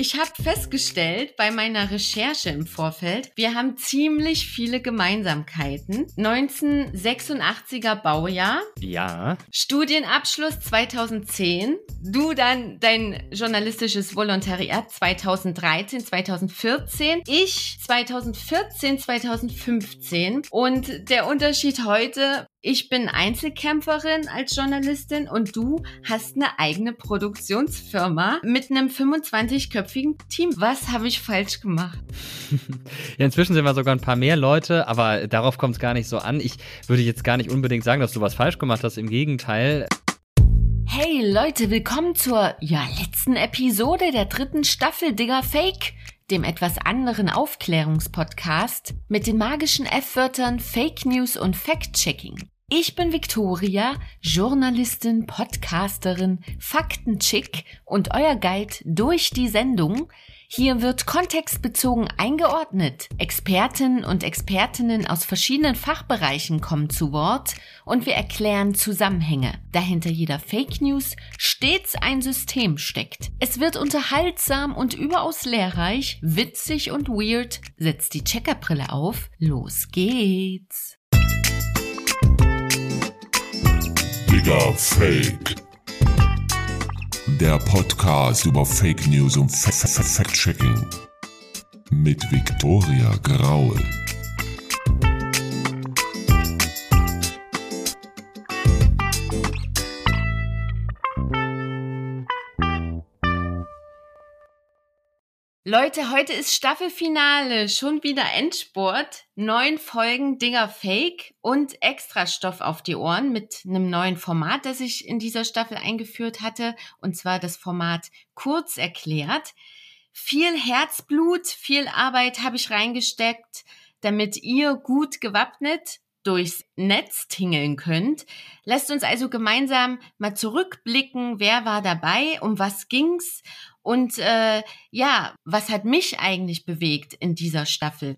Ich habe festgestellt bei meiner Recherche im Vorfeld, wir haben ziemlich viele Gemeinsamkeiten. 1986er Baujahr. Ja. Studienabschluss 2010. Du dann dein journalistisches Volontariat 2013, 2014. Ich 2014, 2015. Und der Unterschied heute, ich bin Einzelkämpferin als Journalistin und du hast eine eigene Produktionsfirma mit einem 25-köpfigen Team. Was habe ich falsch gemacht? ja, inzwischen sind wir sogar ein paar mehr Leute, aber darauf kommt es gar nicht so an. Ich würde jetzt gar nicht unbedingt sagen, dass du was falsch gemacht hast. Im Gegenteil. Hey Leute, willkommen zur ja, letzten Episode der dritten Staffel Digger Fake dem etwas anderen Aufklärungspodcast mit den magischen F-Wörtern Fake News und Fact-Checking. Ich bin Victoria, Journalistin, Podcasterin, Faktenchick und euer Guide durch die Sendung, hier wird kontextbezogen eingeordnet. Expertinnen und Expertinnen aus verschiedenen Fachbereichen kommen zu Wort und wir erklären Zusammenhänge, da hinter jeder Fake News stets ein System steckt. Es wird unterhaltsam und überaus lehrreich, witzig und weird. Setzt die Checkerbrille auf. Los geht's. Digga Fake der Podcast über Fake News und Fact-Checking mit Viktoria Graul. Leute, heute ist Staffelfinale, schon wieder Endspurt. Neun Folgen Dinger Fake und Extrastoff auf die Ohren mit einem neuen Format, das ich in dieser Staffel eingeführt hatte, und zwar das Format kurz erklärt. Viel Herzblut, viel Arbeit habe ich reingesteckt, damit ihr gut gewappnet durchs Netz tingeln könnt. Lasst uns also gemeinsam mal zurückblicken, wer war dabei, um was ging's und äh, ja, was hat mich eigentlich bewegt in dieser Staffel?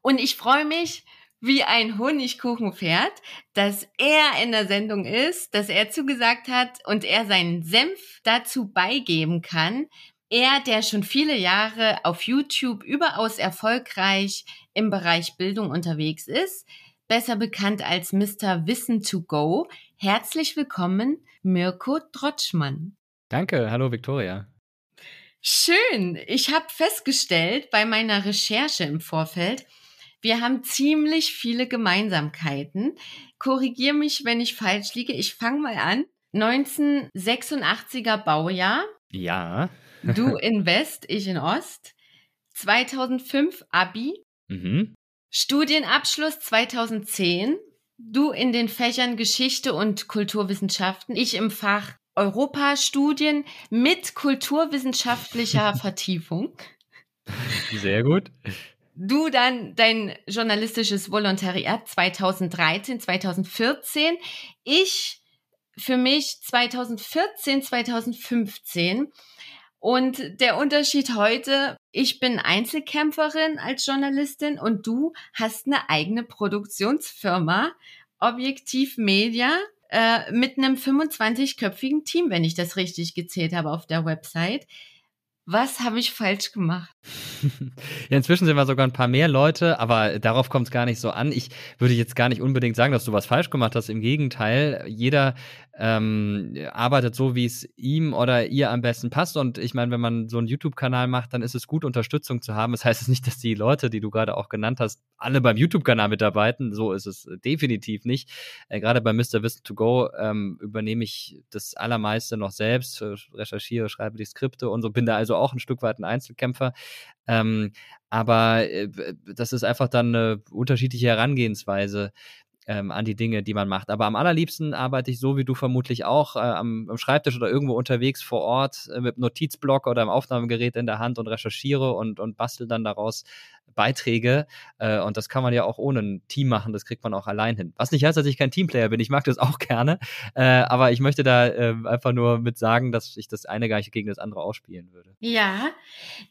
Und ich freue mich wie ein Honigkuchenpferd, dass er in der Sendung ist, dass er zugesagt hat und er seinen Senf dazu beigeben kann. Er, der schon viele Jahre auf YouTube überaus erfolgreich im Bereich Bildung unterwegs ist, besser bekannt als Mr. Wissen to Go. Herzlich willkommen, Mirko Trotschmann. Danke, hallo Victoria. Schön. Ich habe festgestellt bei meiner Recherche im Vorfeld, wir haben ziemlich viele Gemeinsamkeiten. Korrigier mich, wenn ich falsch liege. Ich fange mal an. 1986er Baujahr. Ja. du in West, ich in Ost. 2005 Abi. Mhm. Studienabschluss 2010. Du in den Fächern Geschichte und Kulturwissenschaften. Ich im Fach Europastudien mit kulturwissenschaftlicher Vertiefung. Sehr gut. Du dann dein journalistisches Volontariat 2013, 2014. Ich für mich 2014, 2015. Und der Unterschied heute, ich bin Einzelkämpferin als Journalistin und du hast eine eigene Produktionsfirma, Objektiv Media äh, mit einem 25-köpfigen Team, wenn ich das richtig gezählt habe auf der Website. Was habe ich falsch gemacht? ja, inzwischen sind wir sogar ein paar mehr Leute, aber darauf kommt es gar nicht so an. Ich würde jetzt gar nicht unbedingt sagen, dass du was falsch gemacht hast. Im Gegenteil, jeder ähm, arbeitet so, wie es ihm oder ihr am besten passt. Und ich meine, wenn man so einen YouTube-Kanal macht, dann ist es gut, Unterstützung zu haben. Das heißt nicht, dass die Leute, die du gerade auch genannt hast, alle beim YouTube-Kanal mitarbeiten. So ist es definitiv nicht. Äh, gerade bei Mr. Wissen to Go ähm, übernehme ich das Allermeiste noch selbst, recherchiere, schreibe die Skripte und so, bin da also auch ein Stück weit ein Einzelkämpfer. Ähm, aber äh, das ist einfach dann eine unterschiedliche Herangehensweise ähm, an die Dinge, die man macht. Aber am allerliebsten arbeite ich so wie du vermutlich auch äh, am, am, Schreibtisch oder irgendwo unterwegs vor Ort äh, mit Notizblock oder einem Aufnahmegerät in der Hand und recherchiere und, und bastel dann daraus Beiträge. Äh, und das kann man ja auch ohne ein Team machen, das kriegt man auch allein hin. Was nicht heißt, dass ich kein Teamplayer bin. Ich mag das auch gerne. Äh, aber ich möchte da äh, einfach nur mit sagen, dass ich das eine gar nicht gegen das andere ausspielen würde. Ja,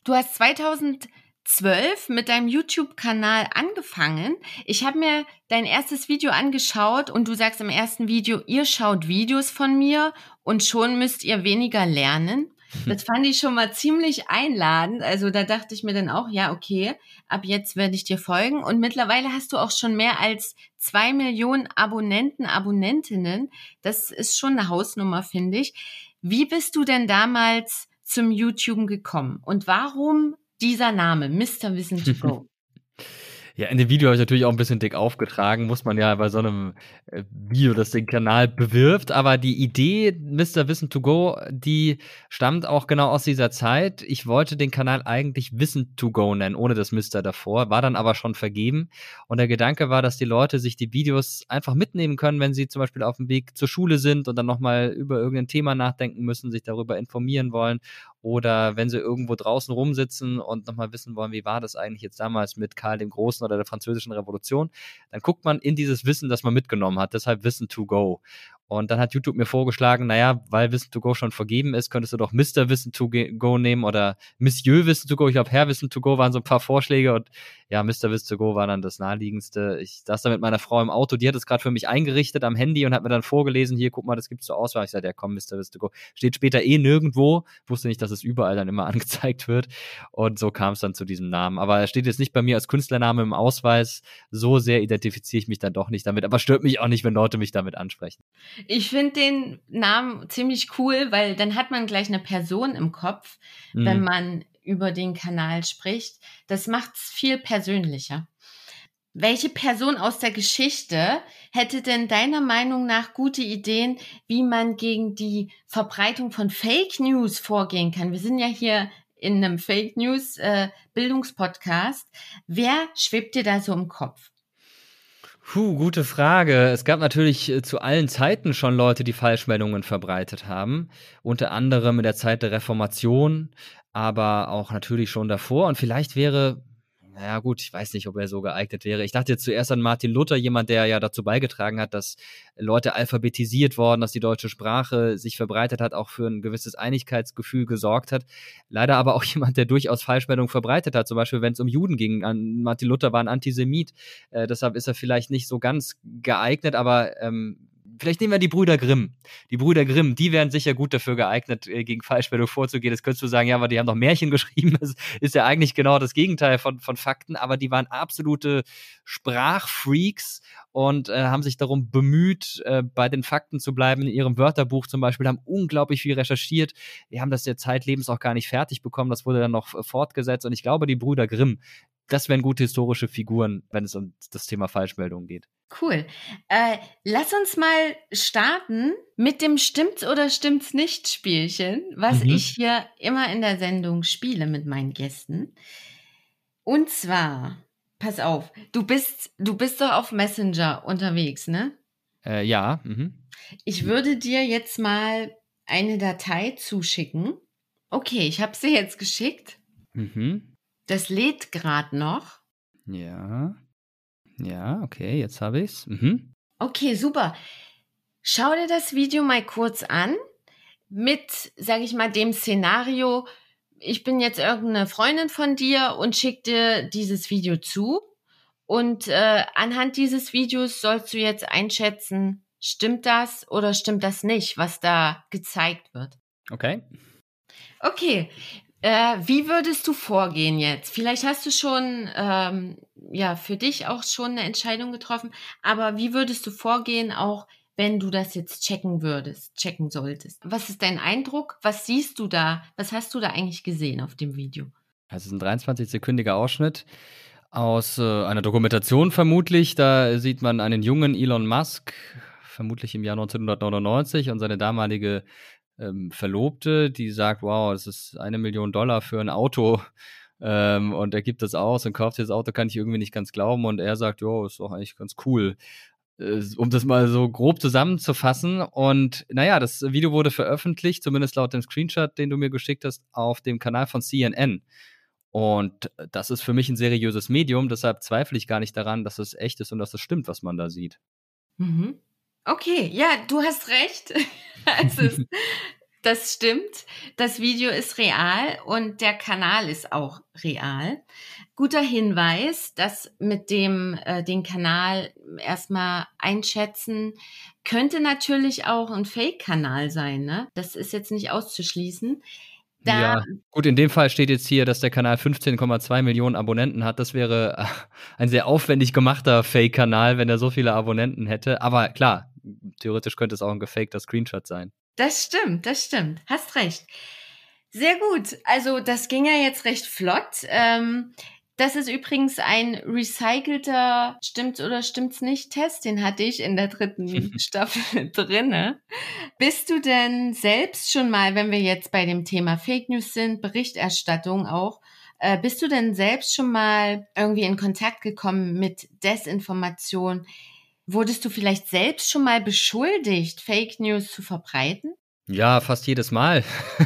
du hast 2000 zwölf mit deinem YouTube-Kanal angefangen. Ich habe mir dein erstes Video angeschaut und du sagst im ersten Video, ihr schaut Videos von mir und schon müsst ihr weniger lernen. Das fand ich schon mal ziemlich einladend. Also da dachte ich mir dann auch, ja, okay, ab jetzt werde ich dir folgen. Und mittlerweile hast du auch schon mehr als zwei Millionen Abonnenten, Abonnentinnen. Das ist schon eine Hausnummer, finde ich. Wie bist du denn damals zum YouTube gekommen? Und warum dieser Name, Mr. Wissen to Go? Ja, in dem Video habe ich natürlich auch ein bisschen dick aufgetragen, muss man ja bei so einem äh, Video, das den Kanal bewirbt. Aber die Idee Mr. Wissen to Go, die stammt auch genau aus dieser Zeit. Ich wollte den Kanal eigentlich Wissen to Go nennen, ohne das Mr. davor, war dann aber schon vergeben. Und der Gedanke war, dass die Leute sich die Videos einfach mitnehmen können, wenn sie zum Beispiel auf dem Weg zur Schule sind und dann nochmal über irgendein Thema nachdenken müssen, sich darüber informieren wollen oder wenn sie irgendwo draußen rumsitzen und nochmal wissen wollen, wie war das eigentlich jetzt damals mit Karl dem Großen oder der französischen Revolution, dann guckt man in dieses Wissen, das man mitgenommen hat. Deshalb Wissen to go. Und dann hat YouTube mir vorgeschlagen, naja, weil Wissen to Go schon vergeben ist, könntest du doch Mr. Wissen to Go nehmen oder Monsieur Wissen to Go. Ich glaube, Herr Wissen to Go waren so ein paar Vorschläge und ja, Mr. Wissen to Go war dann das naheliegendste. Ich saß da mit meiner Frau im Auto, die hat es gerade für mich eingerichtet am Handy und hat mir dann vorgelesen, hier, guck mal, das gibt's zur Auswahl. Ich sagte, ja komm, Mr. Wissen to Go. Steht später eh nirgendwo. wusste nicht, dass es überall dann immer angezeigt wird. Und so kam es dann zu diesem Namen. Aber er steht jetzt nicht bei mir als Künstlername im Ausweis. So sehr identifiziere ich mich dann doch nicht damit. Aber stört mich auch nicht, wenn Leute mich damit ansprechen. Ich finde den Namen ziemlich cool, weil dann hat man gleich eine Person im Kopf, mhm. wenn man über den Kanal spricht. Das macht es viel persönlicher. Welche Person aus der Geschichte hätte denn deiner Meinung nach gute Ideen, wie man gegen die Verbreitung von Fake News vorgehen kann? Wir sind ja hier in einem Fake News äh, Bildungspodcast. Wer schwebt dir da so im Kopf? Puh, gute Frage. Es gab natürlich äh, zu allen Zeiten schon Leute, die Falschmeldungen verbreitet haben. Unter anderem in der Zeit der Reformation, aber auch natürlich schon davor. Und vielleicht wäre naja, gut, ich weiß nicht, ob er so geeignet wäre. Ich dachte zuerst an Martin Luther, jemand, der ja dazu beigetragen hat, dass Leute alphabetisiert worden, dass die deutsche Sprache sich verbreitet hat, auch für ein gewisses Einigkeitsgefühl gesorgt hat. Leider aber auch jemand, der durchaus Falschmeldungen verbreitet hat, zum Beispiel, wenn es um Juden ging. Martin Luther war ein Antisemit, äh, deshalb ist er vielleicht nicht so ganz geeignet, aber ähm, Vielleicht nehmen wir die Brüder Grimm. Die Brüder Grimm, die wären sicher gut dafür geeignet, äh, gegen Falschmeldung vorzugehen. Das könntest du sagen, ja, aber die haben doch Märchen geschrieben. Das ist ja eigentlich genau das Gegenteil von, von Fakten, aber die waren absolute Sprachfreaks und äh, haben sich darum bemüht, äh, bei den Fakten zu bleiben. In ihrem Wörterbuch zum Beispiel haben unglaublich viel recherchiert. Die haben das der zeitlebens auch gar nicht fertig bekommen. Das wurde dann noch äh, fortgesetzt. Und ich glaube, die Brüder Grimm, das wären gute historische Figuren, wenn es um das Thema Falschmeldungen geht. Cool. Äh, lass uns mal starten mit dem Stimmt's oder stimmt's nicht Spielchen, was mhm. ich hier immer in der Sendung spiele mit meinen Gästen. Und zwar, pass auf, du bist, du bist doch auf Messenger unterwegs, ne? Äh, ja. Mhm. Ich würde dir jetzt mal eine Datei zuschicken. Okay, ich habe sie jetzt geschickt. Mhm. Das lädt gerade noch. Ja. Ja, okay, jetzt habe ich's. Mhm. Okay, super. Schau dir das Video mal kurz an mit, sage ich mal, dem Szenario. Ich bin jetzt irgendeine Freundin von dir und schick dir dieses Video zu. Und äh, anhand dieses Videos sollst du jetzt einschätzen, stimmt das oder stimmt das nicht, was da gezeigt wird. Okay. Okay, äh, wie würdest du vorgehen jetzt? Vielleicht hast du schon ähm, ja für dich auch schon eine Entscheidung getroffen, aber wie würdest du vorgehen, auch wenn du das jetzt checken würdest, checken solltest? Was ist dein Eindruck? Was siehst du da? Was hast du da eigentlich gesehen auf dem Video? Das ist ein 23-sekündiger Ausschnitt aus äh, einer Dokumentation vermutlich. Da sieht man einen jungen Elon Musk, vermutlich im Jahr 1999, und seine damalige ähm, Verlobte, die sagt, wow, das ist eine Million Dollar für ein Auto. Ähm, und er gibt das aus und kauft das Auto, kann ich irgendwie nicht ganz glauben. Und er sagt, jo, ist doch eigentlich ganz cool. Äh, um das mal so grob zusammenzufassen. Und naja, das Video wurde veröffentlicht, zumindest laut dem Screenshot, den du mir geschickt hast, auf dem Kanal von CNN. Und das ist für mich ein seriöses Medium, deshalb zweifle ich gar nicht daran, dass es echt ist und dass es stimmt, was man da sieht. Mhm. Okay, ja, du hast recht. ist, das stimmt. Das Video ist real und der Kanal ist auch real. Guter Hinweis, dass mit dem äh, den Kanal erstmal einschätzen könnte natürlich auch ein Fake-Kanal sein. Ne? Das ist jetzt nicht auszuschließen. Da ja, gut, in dem Fall steht jetzt hier, dass der Kanal 15,2 Millionen Abonnenten hat. Das wäre äh, ein sehr aufwendig gemachter Fake-Kanal, wenn er so viele Abonnenten hätte. Aber klar, theoretisch könnte es auch ein gefakter Screenshot sein. Das stimmt, das stimmt. Hast recht. Sehr gut. Also das ging ja jetzt recht flott. Ähm, das ist übrigens ein recycelter, stimmt's oder stimmt's nicht, Test, den hatte ich in der dritten Staffel drinne. Bist du denn selbst schon mal, wenn wir jetzt bei dem Thema Fake News sind, Berichterstattung auch, äh, bist du denn selbst schon mal irgendwie in Kontakt gekommen mit Desinformation? Wurdest du vielleicht selbst schon mal beschuldigt, Fake News zu verbreiten? Ja, fast jedes Mal.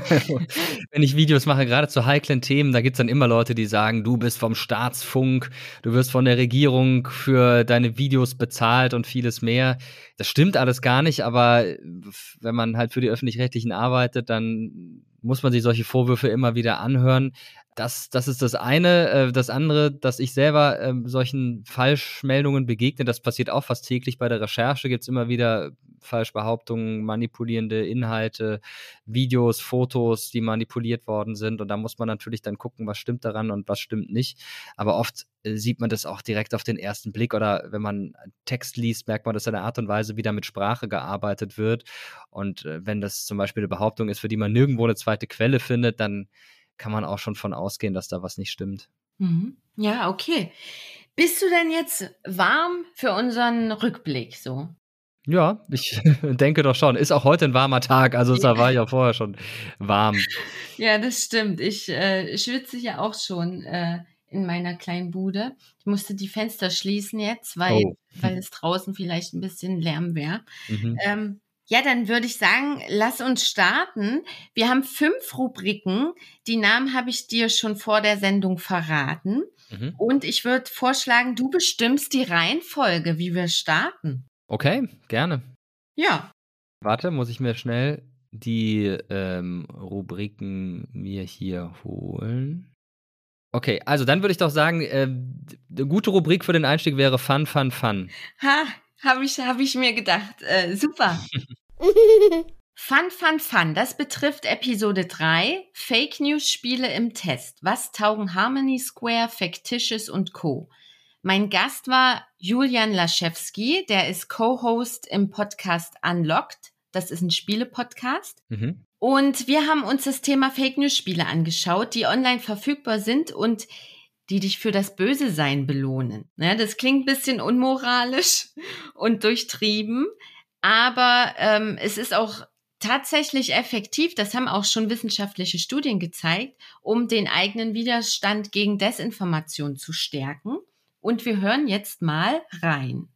Wenn ich Videos mache, gerade zu heiklen Themen, da gibt's dann immer Leute, die sagen, du bist vom Staatsfunk, du wirst von der Regierung für deine Videos bezahlt und vieles mehr. Das stimmt alles gar nicht, aber wenn man halt für die öffentlich-rechtlichen arbeitet, dann muss man sich solche Vorwürfe immer wieder anhören. Das, das ist das eine. Äh, das andere, dass ich selber äh, solchen Falschmeldungen begegne, das passiert auch fast täglich bei der Recherche. Gibt's immer wieder Falschbehauptungen, manipulierende Inhalte, Videos, Fotos, die manipuliert worden sind. Und da muss man natürlich dann gucken, was stimmt daran und was stimmt nicht. Aber oft äh, sieht man das auch direkt auf den ersten Blick oder wenn man Text liest, merkt man, dass eine Art und Weise, wie da mit Sprache gearbeitet wird. Und äh, wenn das zum Beispiel eine Behauptung ist, für die man nirgendwo eine zweite Quelle findet, dann kann man auch schon von ausgehen, dass da was nicht stimmt. Mhm. Ja, okay. Bist du denn jetzt warm für unseren Rückblick so? Ja, ich denke doch schon. Ist auch heute ein warmer Tag, also ja. war ja vorher schon warm. Ja, das stimmt. Ich äh, schwitze ja auch schon äh, in meiner kleinen Bude. Ich musste die Fenster schließen jetzt, weil, oh. weil es draußen vielleicht ein bisschen Lärm wäre. Mhm. Ähm, ja, dann würde ich sagen, lass uns starten. Wir haben fünf Rubriken. Die Namen habe ich dir schon vor der Sendung verraten. Mhm. Und ich würde vorschlagen, du bestimmst die Reihenfolge, wie wir starten. Okay, gerne. Ja. Warte, muss ich mir schnell die ähm, Rubriken mir hier holen. Okay, also dann würde ich doch sagen, äh, eine gute Rubrik für den Einstieg wäre Fun, Fun, Fun. Ha, habe ich, hab ich mir gedacht. Äh, super. fun, fun, fun. Das betrifft Episode 3. Fake News Spiele im Test. Was taugen Harmony Square, Factitious und Co. Mein Gast war Julian Laschewski. Der ist Co-Host im Podcast Unlocked. Das ist ein Spiele-Podcast. Mhm. Und wir haben uns das Thema Fake News Spiele angeschaut, die online verfügbar sind und die dich für das Böse sein belohnen. Ja, das klingt ein bisschen unmoralisch und durchtrieben, aber ähm, es ist auch tatsächlich effektiv, das haben auch schon wissenschaftliche Studien gezeigt, um den eigenen Widerstand gegen Desinformation zu stärken. Und wir hören jetzt mal rein.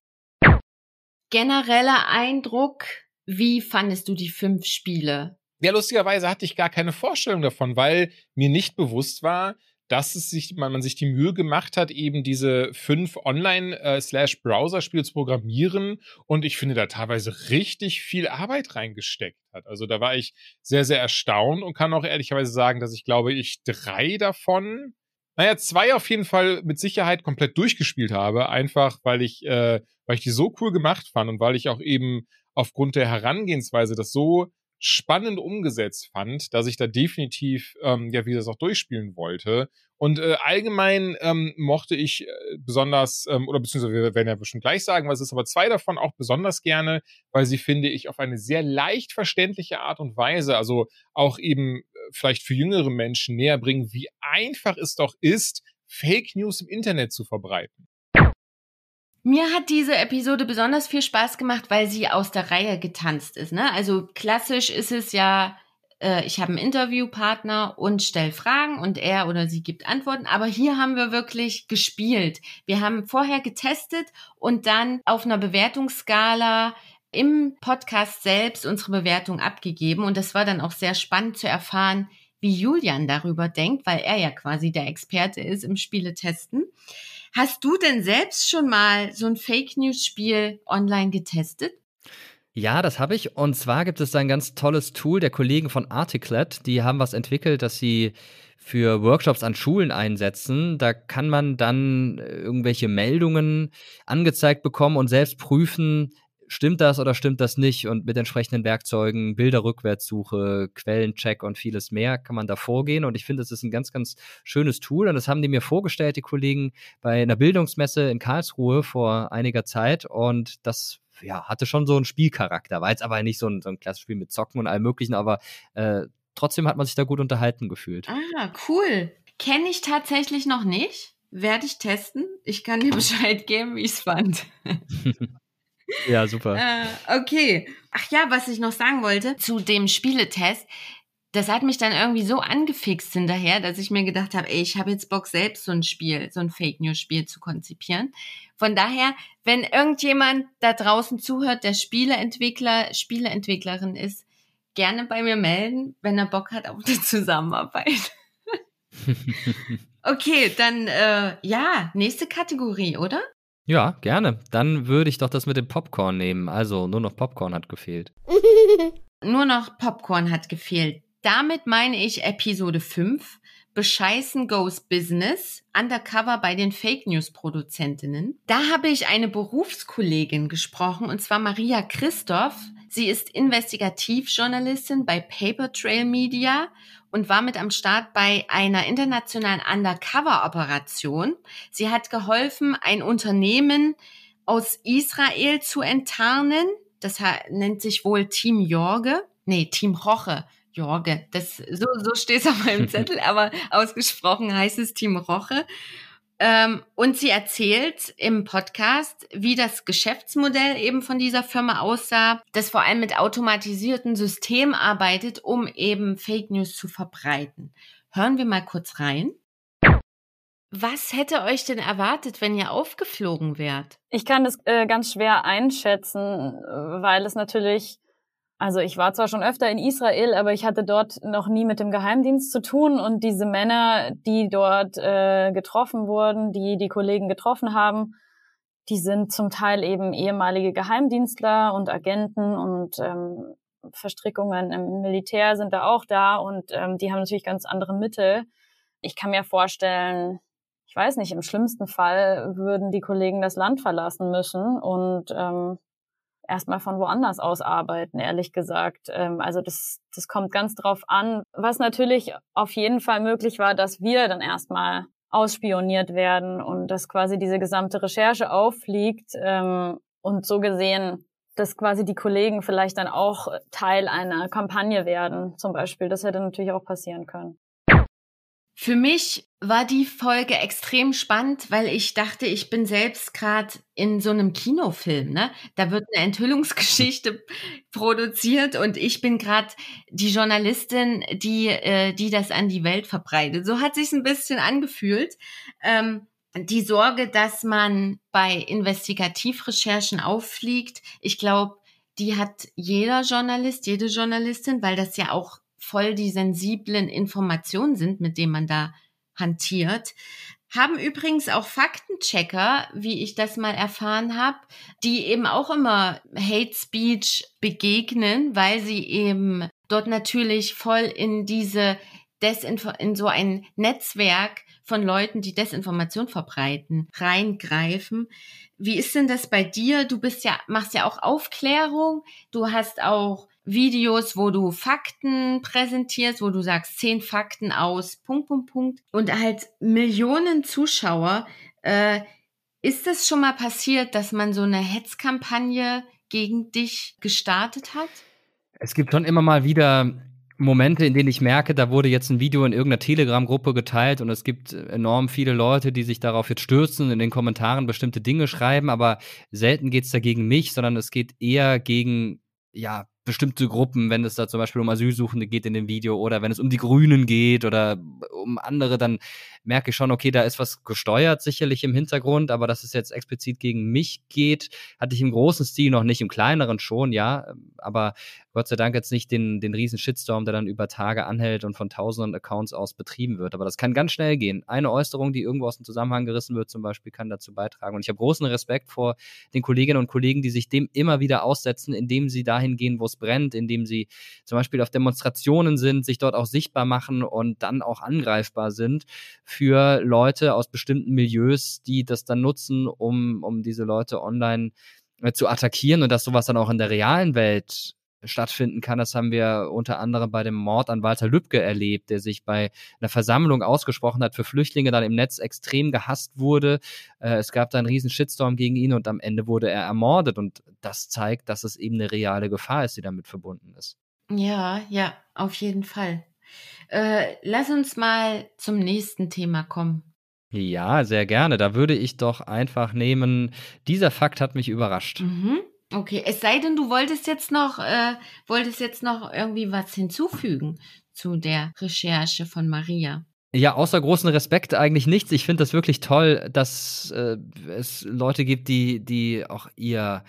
Genereller Eindruck, wie fandest du die fünf Spiele? Ja, lustigerweise hatte ich gar keine Vorstellung davon, weil mir nicht bewusst war, dass es sich, man, man sich die Mühe gemacht hat, eben diese fünf Online-Slash-Browser-Spiele äh, zu programmieren und ich finde, da teilweise richtig viel Arbeit reingesteckt hat. Also da war ich sehr, sehr erstaunt und kann auch ehrlicherweise sagen, dass ich glaube, ich drei davon, naja, zwei auf jeden Fall mit Sicherheit komplett durchgespielt habe, einfach weil ich, äh, weil ich die so cool gemacht fand und weil ich auch eben aufgrund der Herangehensweise das so spannend umgesetzt fand, dass ich da definitiv ähm, ja wie das auch durchspielen wollte. Und äh, allgemein ähm, mochte ich äh, besonders, ähm, oder beziehungsweise wir werden ja bestimmt gleich sagen, was ist, aber zwei davon auch besonders gerne, weil sie, finde ich, auf eine sehr leicht verständliche Art und Weise, also auch eben äh, vielleicht für jüngere Menschen näher bringen, wie einfach es doch ist, Fake News im Internet zu verbreiten. Mir hat diese Episode besonders viel Spaß gemacht, weil sie aus der Reihe getanzt ist. Ne? Also klassisch ist es ja, äh, ich habe einen Interviewpartner und stelle Fragen und er oder sie gibt Antworten. Aber hier haben wir wirklich gespielt. Wir haben vorher getestet und dann auf einer Bewertungsskala im Podcast selbst unsere Bewertung abgegeben. Und das war dann auch sehr spannend zu erfahren, wie Julian darüber denkt, weil er ja quasi der Experte ist im Spieletesten. Hast du denn selbst schon mal so ein Fake News Spiel online getestet? Ja, das habe ich. Und zwar gibt es ein ganz tolles Tool der Kollegen von Articlet. Die haben was entwickelt, das sie für Workshops an Schulen einsetzen. Da kann man dann irgendwelche Meldungen angezeigt bekommen und selbst prüfen, stimmt das oder stimmt das nicht? Und mit entsprechenden Werkzeugen, Bilderrückwärtssuche, Quellencheck und vieles mehr kann man da vorgehen. Und ich finde, das ist ein ganz, ganz schönes Tool. Und das haben die mir vorgestellt, die Kollegen, bei einer Bildungsmesse in Karlsruhe vor einiger Zeit. Und das ja, hatte schon so einen Spielcharakter. War jetzt aber nicht so ein, so ein klassisches Spiel mit Zocken und allem Möglichen, aber äh, trotzdem hat man sich da gut unterhalten gefühlt. Ah, cool. Kenne ich tatsächlich noch nicht. Werde ich testen. Ich kann dir Bescheid geben, wie ich es fand. ja, super. Äh, okay. Ach ja, was ich noch sagen wollte zu dem Spieletest. Das hat mich dann irgendwie so angefixt hinterher, dass ich mir gedacht habe, ey, ich habe jetzt Bock, selbst so ein Spiel, so ein Fake News Spiel zu konzipieren. Von daher, wenn irgendjemand da draußen zuhört, der Spieleentwickler, Spieleentwicklerin ist, gerne bei mir melden, wenn er Bock hat auf die Zusammenarbeit. okay, dann äh, ja, nächste Kategorie, oder? Ja, gerne. Dann würde ich doch das mit dem Popcorn nehmen. Also nur noch Popcorn hat gefehlt. nur noch Popcorn hat gefehlt. Damit meine ich Episode 5. Bescheißen Goes Business, Undercover bei den Fake News Produzentinnen. Da habe ich eine Berufskollegin gesprochen, und zwar Maria Christoph. Sie ist Investigativjournalistin bei Paper Trail Media und war mit am Start bei einer internationalen Undercover-Operation. Sie hat geholfen, ein Unternehmen aus Israel zu enttarnen. Das nennt sich wohl Team Jorge. Nee, Team Roche. Jorge. Das, so, so steht es auf meinem Zettel, aber ausgesprochen heißt es Team Roche. Ähm, und sie erzählt im Podcast, wie das Geschäftsmodell eben von dieser Firma aussah, das vor allem mit automatisierten Systemen arbeitet, um eben Fake News zu verbreiten. Hören wir mal kurz rein. Was hätte euch denn erwartet, wenn ihr aufgeflogen wärt? Ich kann das äh, ganz schwer einschätzen, weil es natürlich also ich war zwar schon öfter in Israel, aber ich hatte dort noch nie mit dem Geheimdienst zu tun. Und diese Männer, die dort äh, getroffen wurden, die die Kollegen getroffen haben, die sind zum Teil eben ehemalige Geheimdienstler und Agenten und ähm, Verstrickungen im Militär sind da auch da. Und ähm, die haben natürlich ganz andere Mittel. Ich kann mir vorstellen, ich weiß nicht, im schlimmsten Fall würden die Kollegen das Land verlassen müssen. Und ähm, erstmal von woanders aus arbeiten, ehrlich gesagt. Ähm, also das, das kommt ganz drauf an. Was natürlich auf jeden Fall möglich war, dass wir dann erstmal ausspioniert werden und dass quasi diese gesamte Recherche auffliegt ähm, und so gesehen, dass quasi die Kollegen vielleicht dann auch Teil einer Kampagne werden, zum Beispiel. Das hätte natürlich auch passieren können. Für mich war die Folge extrem spannend, weil ich dachte, ich bin selbst gerade in so einem Kinofilm. Ne? Da wird eine Enthüllungsgeschichte produziert und ich bin gerade die Journalistin, die, äh, die das an die Welt verbreitet. So hat sich ein bisschen angefühlt. Ähm, die Sorge, dass man bei Investigativrecherchen auffliegt, ich glaube, die hat jeder Journalist, jede Journalistin, weil das ja auch voll die sensiblen Informationen sind, mit denen man da hantiert. Haben übrigens auch Faktenchecker, wie ich das mal erfahren habe, die eben auch immer Hate Speech begegnen, weil sie eben dort natürlich voll in diese Desinfo in so ein Netzwerk von Leuten, die Desinformation verbreiten, reingreifen. Wie ist denn das bei dir? Du bist ja, machst ja auch Aufklärung. Du hast auch Videos, wo du Fakten präsentierst, wo du sagst zehn Fakten aus, Punkt, Punkt, Punkt. Und halt Millionen Zuschauer. Äh, ist es schon mal passiert, dass man so eine Hetzkampagne gegen dich gestartet hat? Es gibt schon immer mal wieder Momente, in denen ich merke, da wurde jetzt ein Video in irgendeiner Telegram-Gruppe geteilt und es gibt enorm viele Leute, die sich darauf jetzt stürzen und in den Kommentaren bestimmte Dinge schreiben, aber selten geht es da gegen mich, sondern es geht eher gegen ja, bestimmte Gruppen, wenn es da zum Beispiel um Asylsuchende geht in dem Video oder wenn es um die Grünen geht oder um andere, dann merke ich schon, okay, da ist was gesteuert sicherlich im Hintergrund, aber dass es jetzt explizit gegen mich geht, hatte ich im großen Stil noch nicht, im kleineren schon, ja, aber Gott sei Dank jetzt nicht den, den riesen Shitstorm, der dann über Tage anhält und von tausenden Accounts aus betrieben wird. Aber das kann ganz schnell gehen. Eine Äußerung, die irgendwo aus dem Zusammenhang gerissen wird, zum Beispiel, kann dazu beitragen. Und ich habe großen Respekt vor den Kolleginnen und Kollegen, die sich dem immer wieder aussetzen, indem sie dahin gehen, wo es brennt, indem sie zum Beispiel auf Demonstrationen sind, sich dort auch sichtbar machen und dann auch angreifbar sind für Leute aus bestimmten Milieus, die das dann nutzen, um, um diese Leute online äh, zu attackieren und dass sowas dann auch in der realen Welt stattfinden kann. Das haben wir unter anderem bei dem Mord an Walter Lübcke erlebt, der sich bei einer Versammlung ausgesprochen hat für Flüchtlinge, dann im Netz extrem gehasst wurde. Äh, es gab da einen riesen Shitstorm gegen ihn und am Ende wurde er ermordet. Und das zeigt, dass es eben eine reale Gefahr ist, die damit verbunden ist. Ja, ja, auf jeden Fall. Äh, lass uns mal zum nächsten Thema kommen. Ja, sehr gerne. Da würde ich doch einfach nehmen, dieser Fakt hat mich überrascht. Mhm. Okay, es sei denn, du wolltest jetzt noch, äh, wolltest jetzt noch irgendwie was hinzufügen zu der Recherche von Maria. Ja, außer großen Respekt eigentlich nichts. Ich finde das wirklich toll, dass äh, es Leute gibt, die, die auch ihr,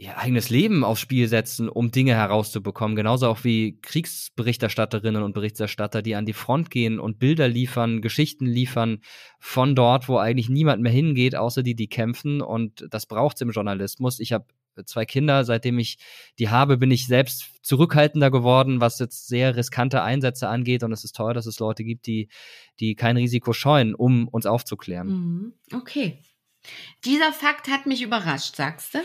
ihr eigenes Leben aufs Spiel setzen, um Dinge herauszubekommen. Genauso auch wie Kriegsberichterstatterinnen und Berichterstatter, die an die Front gehen und Bilder liefern, Geschichten liefern von dort, wo eigentlich niemand mehr hingeht, außer die, die kämpfen. Und das braucht es im Journalismus. Ich habe zwei Kinder. Seitdem ich die habe, bin ich selbst zurückhaltender geworden, was jetzt sehr riskante Einsätze angeht. Und es ist toll, dass es Leute gibt, die, die kein Risiko scheuen, um uns aufzuklären. Mhm. Okay. Dieser Fakt hat mich überrascht, sagst du?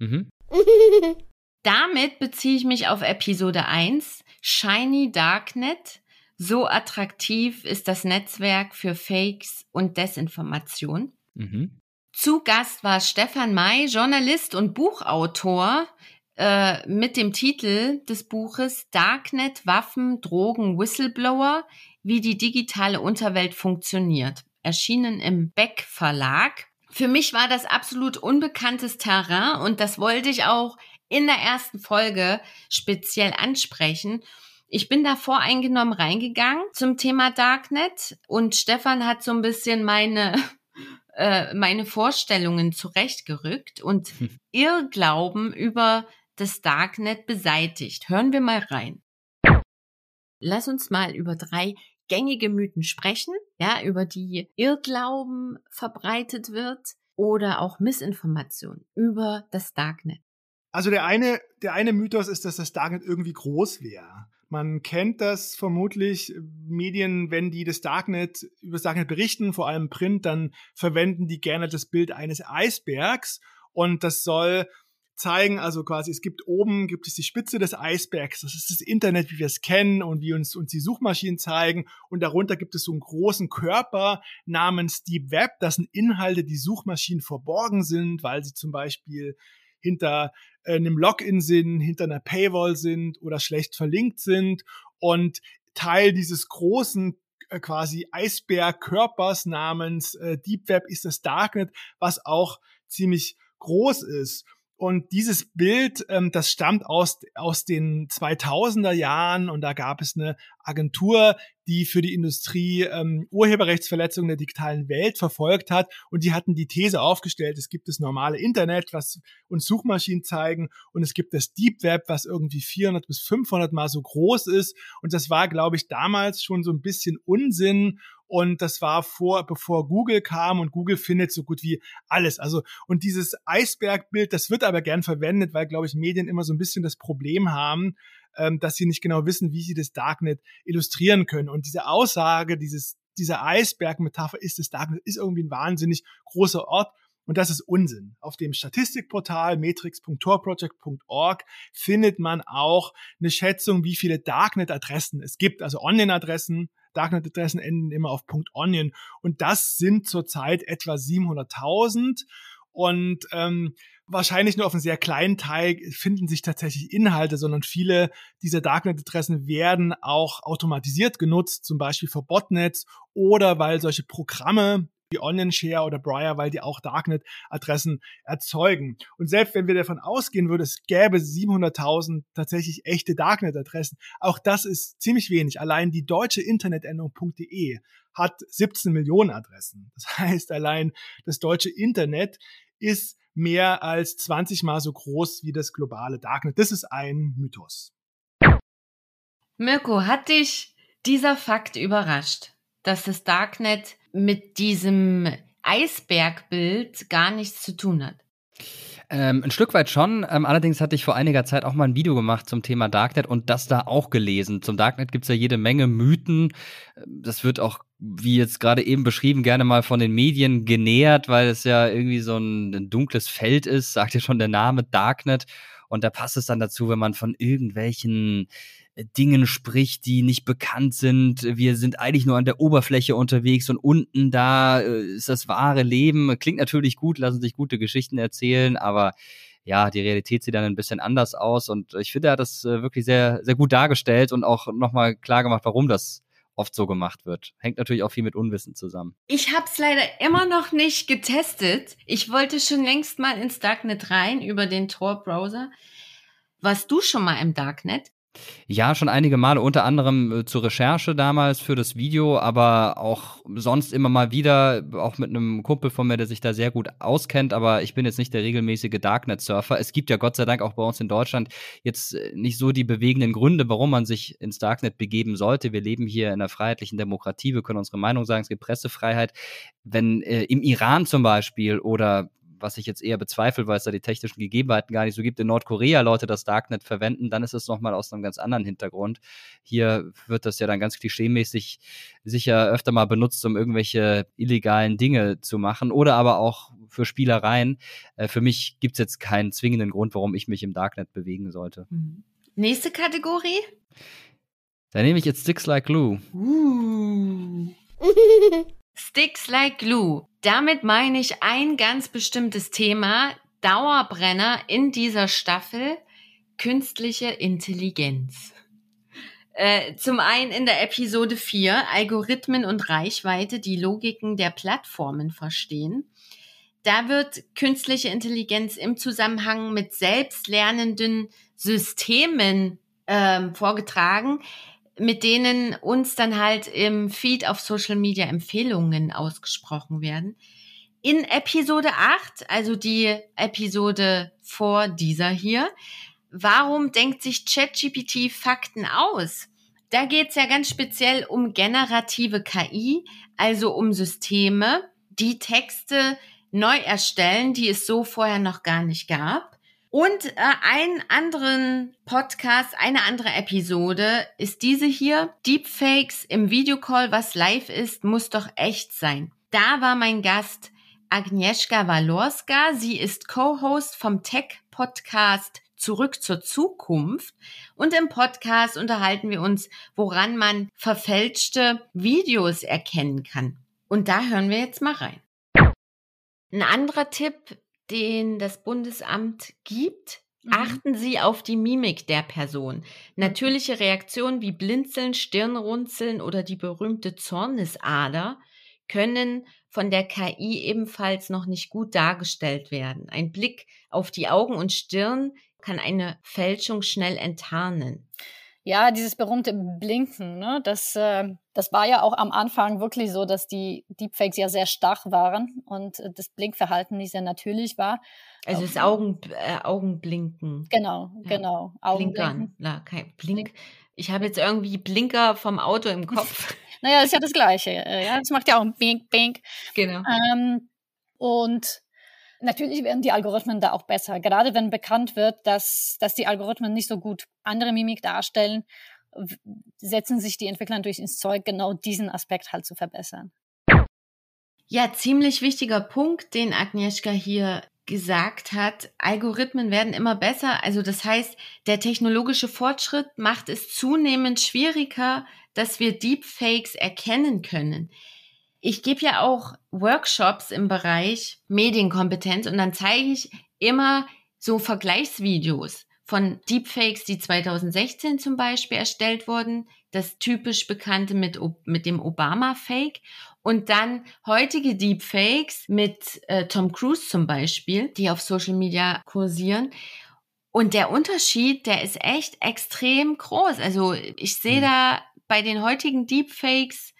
Mhm. Damit beziehe ich mich auf Episode 1, Shiny Darknet. So attraktiv ist das Netzwerk für Fakes und Desinformation. Mhm. Zu Gast war Stefan May, Journalist und Buchautor äh, mit dem Titel des Buches Darknet, Waffen, Drogen, Whistleblower, wie die digitale Unterwelt funktioniert. Erschienen im Beck Verlag. Für mich war das absolut unbekanntes Terrain und das wollte ich auch in der ersten Folge speziell ansprechen. Ich bin da voreingenommen reingegangen zum Thema Darknet und Stefan hat so ein bisschen meine äh, meine Vorstellungen zurechtgerückt und hm. Irrglauben über das Darknet beseitigt. Hören wir mal rein. Lass uns mal über drei gängige Mythen sprechen, ja, über die Irrglauben verbreitet wird oder auch Missinformation über das Darknet. Also der eine, der eine Mythos ist, dass das Darknet irgendwie groß wäre. Man kennt das vermutlich, Medien, wenn die das Darknet, über das Darknet berichten, vor allem Print, dann verwenden die gerne das Bild eines Eisbergs und das soll zeigen, also quasi es gibt oben, gibt es die Spitze des Eisbergs, das ist das Internet, wie wir es kennen und wie uns, uns die Suchmaschinen zeigen. Und darunter gibt es so einen großen Körper namens Deep Web, das sind Inhalte, die Suchmaschinen verborgen sind, weil sie zum Beispiel hinter äh, einem Login sind, hinter einer Paywall sind oder schlecht verlinkt sind. Und Teil dieses großen äh, quasi Eisbergkörpers namens äh, Deep Web ist das Darknet, was auch ziemlich groß ist. Und dieses Bild, ähm, das stammt aus, aus den 2000er Jahren und da gab es eine Agentur, die für die Industrie ähm, Urheberrechtsverletzungen der digitalen Welt verfolgt hat. Und die hatten die These aufgestellt, es gibt das normale Internet, was uns Suchmaschinen zeigen. Und es gibt das Deep Web, was irgendwie 400 bis 500 mal so groß ist. Und das war, glaube ich, damals schon so ein bisschen Unsinn. Und das war vor, bevor Google kam und Google findet so gut wie alles. Also, und dieses Eisbergbild, das wird aber gern verwendet, weil, glaube ich, Medien immer so ein bisschen das Problem haben, ähm, dass sie nicht genau wissen, wie sie das Darknet illustrieren können. Und diese Aussage, dieses, dieser Eisberg-Metapher ist das Darknet, ist irgendwie ein wahnsinnig großer Ort. Und das ist Unsinn. Auf dem Statistikportal matrix.torproject.org findet man auch eine Schätzung, wie viele Darknet-Adressen es gibt, also Onion-Adressen. Darknet-Adressen enden immer auf .onion. Und das sind zurzeit etwa 700.000 und ähm, wahrscheinlich nur auf einem sehr kleinen Teil finden sich tatsächlich Inhalte, sondern viele dieser Darknet-Adressen werden auch automatisiert genutzt, zum Beispiel für Botnets oder weil solche Programme wie OnionShare oder Briar, weil die auch Darknet-Adressen erzeugen. Und selbst wenn wir davon ausgehen würden, es gäbe 700.000 tatsächlich echte Darknet-Adressen, auch das ist ziemlich wenig. Allein die deutsche Internetendung .de hat 17 Millionen Adressen. Das heißt, allein das deutsche Internet ist mehr als 20 mal so groß wie das globale Darknet. Das ist ein Mythos. Mirko, hat dich dieser Fakt überrascht, dass das Darknet mit diesem Eisbergbild gar nichts zu tun hat? Ähm, ein Stück weit schon. Ähm, allerdings hatte ich vor einiger Zeit auch mal ein Video gemacht zum Thema Darknet und das da auch gelesen. Zum Darknet gibt's ja jede Menge Mythen. Das wird auch, wie jetzt gerade eben beschrieben, gerne mal von den Medien genähert, weil es ja irgendwie so ein, ein dunkles Feld ist, sagt ja schon der Name Darknet. Und da passt es dann dazu, wenn man von irgendwelchen Dingen spricht, die nicht bekannt sind. Wir sind eigentlich nur an der Oberfläche unterwegs und unten da äh, ist das wahre Leben. Klingt natürlich gut, lassen sich gute Geschichten erzählen, aber ja, die Realität sieht dann ein bisschen anders aus und ich finde, er hat das äh, wirklich sehr, sehr gut dargestellt und auch nochmal klar gemacht, warum das oft so gemacht wird. Hängt natürlich auch viel mit Unwissen zusammen. Ich habe es leider immer noch nicht getestet. Ich wollte schon längst mal ins Darknet rein über den Tor-Browser. Warst du schon mal im Darknet? Ja, schon einige Male, unter anderem äh, zur Recherche damals für das Video, aber auch sonst immer mal wieder, auch mit einem Kumpel von mir, der sich da sehr gut auskennt, aber ich bin jetzt nicht der regelmäßige Darknet-Surfer. Es gibt ja Gott sei Dank auch bei uns in Deutschland jetzt äh, nicht so die bewegenden Gründe, warum man sich ins Darknet begeben sollte. Wir leben hier in einer freiheitlichen Demokratie, wir können unsere Meinung sagen, es gibt Pressefreiheit. Wenn äh, im Iran zum Beispiel oder was ich jetzt eher bezweifle, weil es da die technischen Gegebenheiten gar nicht so gibt, in Nordkorea Leute das Darknet verwenden, dann ist es nochmal aus einem ganz anderen Hintergrund. Hier wird das ja dann ganz klischeemäßig sicher öfter mal benutzt, um irgendwelche illegalen Dinge zu machen oder aber auch für Spielereien. Äh, für mich gibt es jetzt keinen zwingenden Grund, warum ich mich im Darknet bewegen sollte. Mhm. Nächste Kategorie? Da nehme ich jetzt Sticks Like Glue. Uh. Sticks like glue. Damit meine ich ein ganz bestimmtes Thema, Dauerbrenner in dieser Staffel, künstliche Intelligenz. Äh, zum einen in der Episode 4 Algorithmen und Reichweite, die Logiken der Plattformen verstehen. Da wird künstliche Intelligenz im Zusammenhang mit selbstlernenden Systemen ähm, vorgetragen, mit denen uns dann halt im Feed auf Social Media Empfehlungen ausgesprochen werden. In Episode 8, also die Episode vor dieser hier, warum denkt sich ChatGPT Fakten aus? Da geht's ja ganz speziell um generative KI, also um Systeme, die Texte neu erstellen, die es so vorher noch gar nicht gab. Und äh, einen anderen Podcast, eine andere Episode ist diese hier. Deepfakes im Videocall, was live ist, muss doch echt sein. Da war mein Gast Agnieszka Walorska. Sie ist Co-Host vom Tech-Podcast Zurück zur Zukunft. Und im Podcast unterhalten wir uns, woran man verfälschte Videos erkennen kann. Und da hören wir jetzt mal rein. Ein anderer Tipp den das Bundesamt gibt, mhm. achten Sie auf die Mimik der Person. Natürliche Reaktionen wie Blinzeln, Stirnrunzeln oder die berühmte Zornesader können von der KI ebenfalls noch nicht gut dargestellt werden. Ein Blick auf die Augen und Stirn kann eine Fälschung schnell enttarnen. Ja, dieses berühmte Blinken, ne? das, äh, das war ja auch am Anfang wirklich so, dass die Deepfakes ja sehr stark waren und äh, das Blinkverhalten nicht sehr natürlich war. Also das Augen, äh, Augenblinken. Genau, ja. genau. Augenblinkern. Ja, kein Blink. Ich habe jetzt irgendwie Blinker vom Auto im Kopf. naja, das ist ja das Gleiche. Äh, ja, das macht ja auch ein Bink, Bink. Genau. Ähm, und Natürlich werden die Algorithmen da auch besser. Gerade wenn bekannt wird, dass, dass die Algorithmen nicht so gut andere Mimik darstellen, setzen sich die Entwickler natürlich ins Zeug, genau diesen Aspekt halt zu verbessern. Ja, ziemlich wichtiger Punkt, den Agnieszka hier gesagt hat. Algorithmen werden immer besser. Also das heißt, der technologische Fortschritt macht es zunehmend schwieriger, dass wir Deepfakes erkennen können ich gebe ja auch Workshops im Bereich Medienkompetenz und dann zeige ich immer so Vergleichsvideos von Deepfakes, die 2016 zum Beispiel erstellt wurden, das typisch bekannte mit, mit dem Obama-Fake und dann heutige Deepfakes mit äh, Tom Cruise zum Beispiel, die auf Social Media kursieren. Und der Unterschied, der ist echt extrem groß. Also ich sehe mhm. da bei den heutigen Deepfakes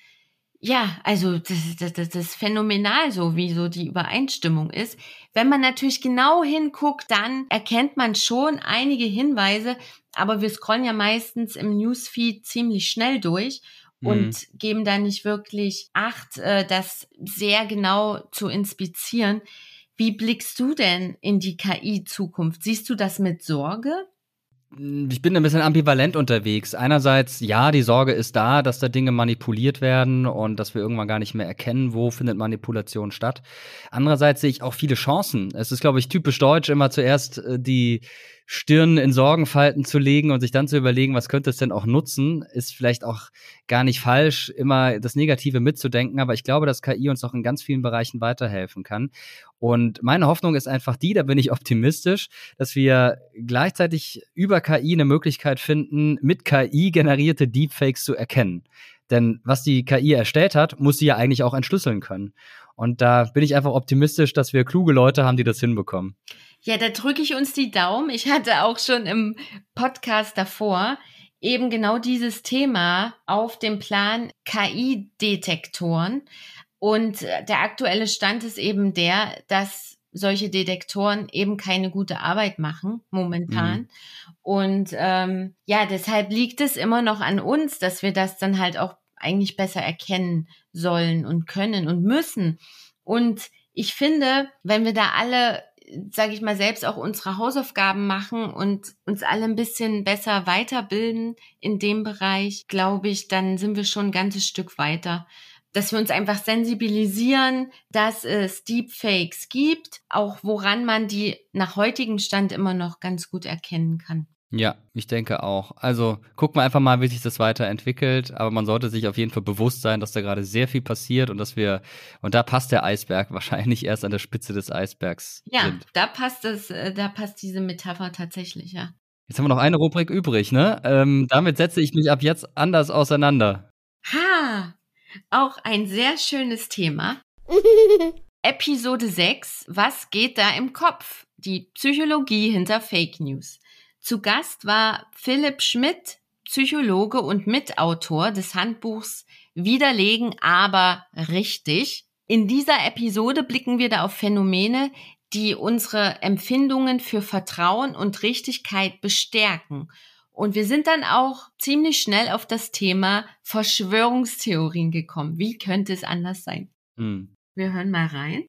ja, also das, das, das, ist phänomenal so, wie so die Übereinstimmung ist. Wenn man natürlich genau hinguckt, dann erkennt man schon einige Hinweise, aber wir scrollen ja meistens im Newsfeed ziemlich schnell durch und mhm. geben da nicht wirklich Acht, äh, das sehr genau zu inspizieren. Wie blickst du denn in die KI-Zukunft? Siehst du das mit Sorge? Ich bin ein bisschen ambivalent unterwegs. Einerseits, ja, die Sorge ist da, dass da Dinge manipuliert werden und dass wir irgendwann gar nicht mehr erkennen, wo findet Manipulation statt. Andererseits sehe ich auch viele Chancen. Es ist, glaube ich, typisch deutsch, immer zuerst äh, die Stirn in Sorgenfalten zu legen und sich dann zu überlegen, was könnte es denn auch nutzen, ist vielleicht auch gar nicht falsch, immer das Negative mitzudenken. Aber ich glaube, dass KI uns auch in ganz vielen Bereichen weiterhelfen kann. Und meine Hoffnung ist einfach die, da bin ich optimistisch, dass wir gleichzeitig über KI eine Möglichkeit finden, mit KI generierte Deepfakes zu erkennen. Denn was die KI erstellt hat, muss sie ja eigentlich auch entschlüsseln können. Und da bin ich einfach optimistisch, dass wir kluge Leute haben, die das hinbekommen. Ja, da drücke ich uns die Daumen. Ich hatte auch schon im Podcast davor eben genau dieses Thema auf dem Plan KI-Detektoren. Und der aktuelle Stand ist eben der, dass solche Detektoren eben keine gute Arbeit machen momentan. Mhm. Und ähm, ja, deshalb liegt es immer noch an uns, dass wir das dann halt auch eigentlich besser erkennen sollen und können und müssen. Und ich finde, wenn wir da alle sage ich mal, selbst auch unsere Hausaufgaben machen und uns alle ein bisschen besser weiterbilden in dem Bereich, glaube ich, dann sind wir schon ein ganzes Stück weiter. Dass wir uns einfach sensibilisieren, dass es Deepfakes gibt, auch woran man die nach heutigem Stand immer noch ganz gut erkennen kann. Ja, ich denke auch. Also gucken wir einfach mal, wie sich das weiterentwickelt. Aber man sollte sich auf jeden Fall bewusst sein, dass da gerade sehr viel passiert und dass wir, und da passt der Eisberg wahrscheinlich erst an der Spitze des Eisbergs. Ja, sind. da passt es, äh, da passt diese Metapher tatsächlich, ja. Jetzt haben wir noch eine Rubrik übrig, ne? Ähm, damit setze ich mich ab jetzt anders auseinander. Ha! Auch ein sehr schönes Thema. Episode 6. Was geht da im Kopf? Die Psychologie hinter Fake News. Zu Gast war Philipp Schmidt, Psychologe und Mitautor des Handbuchs Widerlegen, aber richtig. In dieser Episode blicken wir da auf Phänomene, die unsere Empfindungen für Vertrauen und Richtigkeit bestärken. Und wir sind dann auch ziemlich schnell auf das Thema Verschwörungstheorien gekommen. Wie könnte es anders sein? Hm. Wir hören mal rein.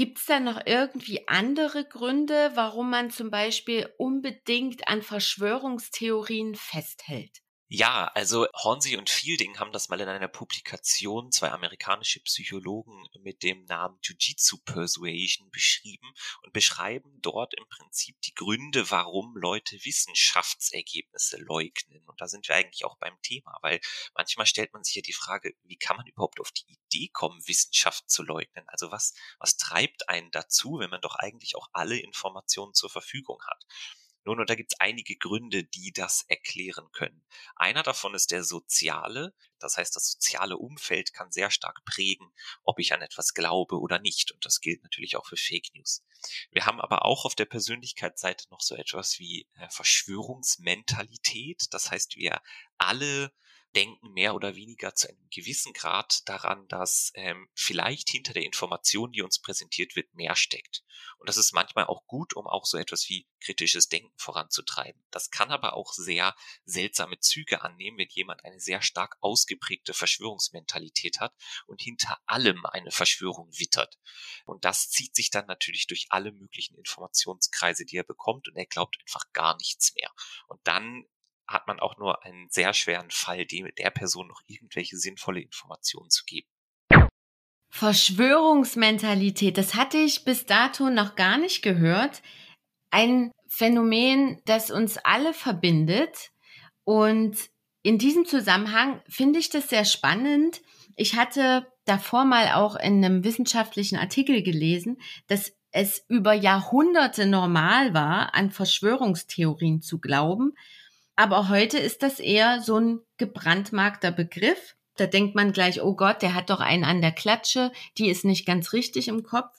Gibt es da noch irgendwie andere Gründe, warum man zum Beispiel unbedingt an Verschwörungstheorien festhält? Ja, also Hornsey und Fielding haben das mal in einer Publikation, zwei amerikanische Psychologen mit dem Namen Jiu-Jitsu Persuasion beschrieben und beschreiben dort im Prinzip die Gründe, warum Leute Wissenschaftsergebnisse leugnen. Und da sind wir eigentlich auch beim Thema, weil manchmal stellt man sich ja die Frage, wie kann man überhaupt auf die Idee kommen, Wissenschaft zu leugnen? Also was, was treibt einen dazu, wenn man doch eigentlich auch alle Informationen zur Verfügung hat? Nun, und da gibt es einige Gründe, die das erklären können. Einer davon ist der soziale. Das heißt, das soziale Umfeld kann sehr stark prägen, ob ich an etwas glaube oder nicht. Und das gilt natürlich auch für Fake News. Wir haben aber auch auf der Persönlichkeitsseite noch so etwas wie äh, Verschwörungsmentalität. Das heißt, wir alle denken mehr oder weniger zu einem gewissen Grad daran, dass ähm, vielleicht hinter der Information, die uns präsentiert wird, mehr steckt. Und das ist manchmal auch gut, um auch so etwas wie kritisches Denken voranzutreiben. Das kann aber auch sehr seltsame Züge annehmen, wenn jemand eine sehr stark ausgeprägte Verschwörungsmentalität hat und hinter allem eine Verschwörung wittert. Und das zieht sich dann natürlich durch alle möglichen Informationskreise, die er bekommt und er glaubt einfach gar nichts mehr. Und dann hat man auch nur einen sehr schweren Fall, dem, der Person noch irgendwelche sinnvolle Informationen zu geben. Verschwörungsmentalität, das hatte ich bis dato noch gar nicht gehört. Ein Phänomen, das uns alle verbindet. Und in diesem Zusammenhang finde ich das sehr spannend. Ich hatte davor mal auch in einem wissenschaftlichen Artikel gelesen, dass es über Jahrhunderte normal war, an Verschwörungstheorien zu glauben aber heute ist das eher so ein gebrandmarkter Begriff. Da denkt man gleich, oh Gott, der hat doch einen an der Klatsche, die ist nicht ganz richtig im Kopf.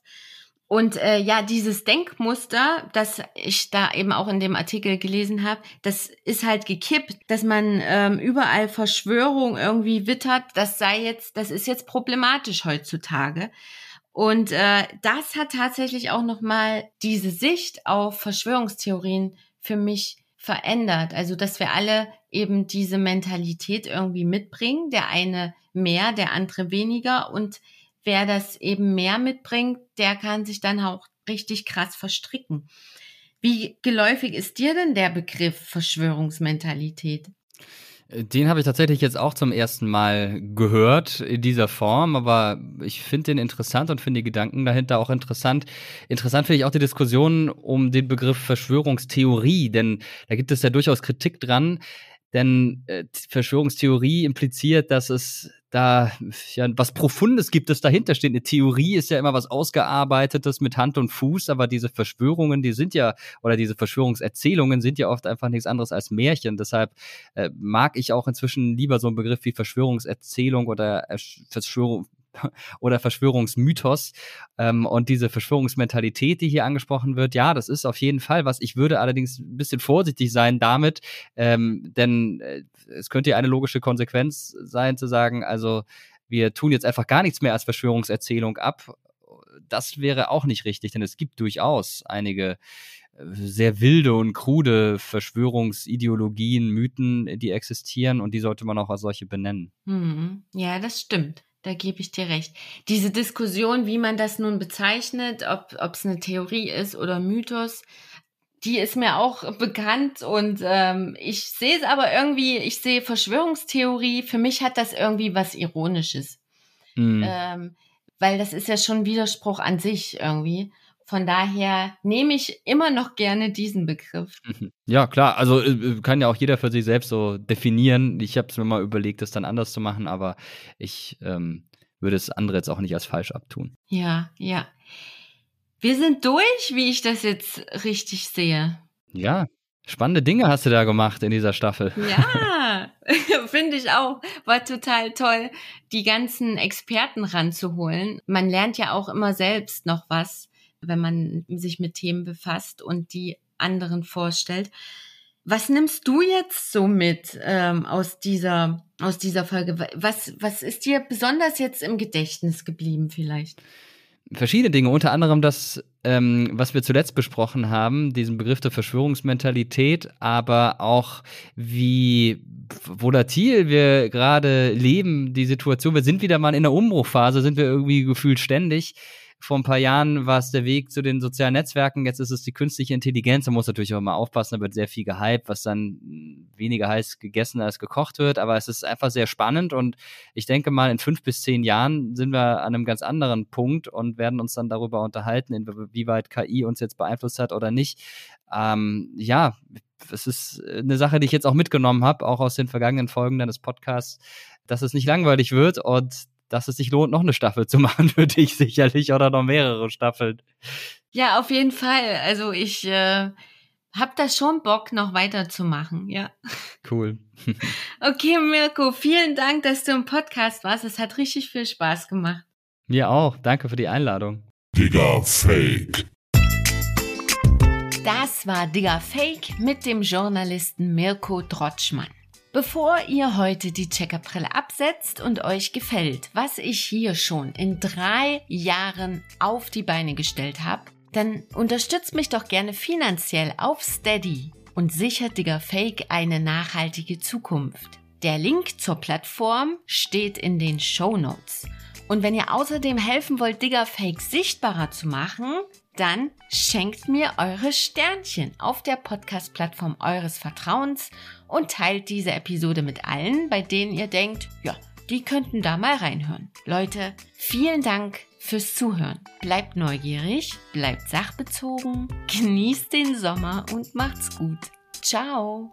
Und äh, ja, dieses Denkmuster, das ich da eben auch in dem Artikel gelesen habe, das ist halt gekippt, dass man ähm, überall Verschwörung irgendwie wittert. Das sei jetzt, das ist jetzt problematisch heutzutage. Und äh, das hat tatsächlich auch noch mal diese Sicht auf Verschwörungstheorien für mich verändert. Also, dass wir alle eben diese Mentalität irgendwie mitbringen, der eine mehr, der andere weniger und wer das eben mehr mitbringt, der kann sich dann auch richtig krass verstricken. Wie geläufig ist dir denn der Begriff Verschwörungsmentalität? Den habe ich tatsächlich jetzt auch zum ersten Mal gehört in dieser Form, aber ich finde den interessant und finde die Gedanken dahinter auch interessant. Interessant finde ich auch die Diskussion um den Begriff Verschwörungstheorie, denn da gibt es ja durchaus Kritik dran, denn äh, Verschwörungstheorie impliziert, dass es da ja was Profundes gibt, das dahinter steht. Eine Theorie ist ja immer was Ausgearbeitetes mit Hand und Fuß, aber diese Verschwörungen, die sind ja, oder diese Verschwörungserzählungen sind ja oft einfach nichts anderes als Märchen. Deshalb äh, mag ich auch inzwischen lieber so einen Begriff wie Verschwörungserzählung oder Verschwörung, oder Verschwörungsmythos ähm, und diese Verschwörungsmentalität, die hier angesprochen wird, ja, das ist auf jeden Fall was. Ich würde allerdings ein bisschen vorsichtig sein damit, ähm, denn äh, es könnte ja eine logische Konsequenz sein zu sagen, also wir tun jetzt einfach gar nichts mehr als Verschwörungserzählung ab. Das wäre auch nicht richtig, denn es gibt durchaus einige äh, sehr wilde und krude Verschwörungsideologien, Mythen, die existieren und die sollte man auch als solche benennen. Mhm. Ja, das stimmt. Da gebe ich dir recht. Diese Diskussion, wie man das nun bezeichnet, ob es eine Theorie ist oder Mythos, die ist mir auch bekannt und ähm, ich sehe es aber irgendwie, ich sehe Verschwörungstheorie, für mich hat das irgendwie was Ironisches. Mhm. Ähm, weil das ist ja schon Widerspruch an sich irgendwie. Von daher nehme ich immer noch gerne diesen Begriff. Mhm. Ja, klar. Also äh, kann ja auch jeder für sich selbst so definieren. Ich habe es mir mal überlegt, das dann anders zu machen, aber ich ähm, würde es andere jetzt auch nicht als falsch abtun. Ja, ja. Wir sind durch, wie ich das jetzt richtig sehe. Ja, spannende Dinge hast du da gemacht in dieser Staffel. Ja, finde ich auch. War total toll, die ganzen Experten ranzuholen. Man lernt ja auch immer selbst noch was wenn man sich mit Themen befasst und die anderen vorstellt. Was nimmst du jetzt so mit ähm, aus dieser aus dieser Folge? Was was ist dir besonders jetzt im Gedächtnis geblieben vielleicht? Verschiedene Dinge, unter anderem das, ähm, was wir zuletzt besprochen haben, diesen Begriff der Verschwörungsmentalität, aber auch wie volatil wir gerade leben, die Situation. Wir sind wieder mal in der Umbruchphase, sind wir irgendwie gefühlt ständig vor ein paar Jahren war es der Weg zu den sozialen Netzwerken, jetzt ist es die künstliche Intelligenz. Da muss natürlich auch mal aufpassen, da wird sehr viel gehypt, was dann weniger heiß gegessen als gekocht wird. Aber es ist einfach sehr spannend und ich denke mal, in fünf bis zehn Jahren sind wir an einem ganz anderen Punkt und werden uns dann darüber unterhalten, inwieweit KI uns jetzt beeinflusst hat oder nicht. Ähm, ja, es ist eine Sache, die ich jetzt auch mitgenommen habe, auch aus den vergangenen Folgen deines Podcasts, dass es nicht langweilig wird und dass es sich lohnt, noch eine Staffel zu machen für dich sicherlich oder noch mehrere Staffeln. Ja, auf jeden Fall. Also ich äh, habe da schon Bock, noch weiterzumachen, ja. Cool. okay, Mirko, vielen Dank, dass du im Podcast warst. Es hat richtig viel Spaß gemacht. Mir auch. Danke für die Einladung. Digga Fake. Das war Digga Fake mit dem Journalisten Mirko Drotschmann. Bevor ihr heute die Checkerbrille absetzt und euch gefällt, was ich hier schon in drei Jahren auf die Beine gestellt habe, dann unterstützt mich doch gerne finanziell auf Steady und sichert Digger Fake eine nachhaltige Zukunft. Der Link zur Plattform steht in den Show Notes. Und wenn ihr außerdem helfen wollt, Digger Fake sichtbarer zu machen, dann schenkt mir eure Sternchen auf der Podcast-Plattform eures Vertrauens und teilt diese Episode mit allen, bei denen ihr denkt, ja, die könnten da mal reinhören. Leute, vielen Dank fürs Zuhören. Bleibt neugierig, bleibt sachbezogen, genießt den Sommer und macht's gut. Ciao.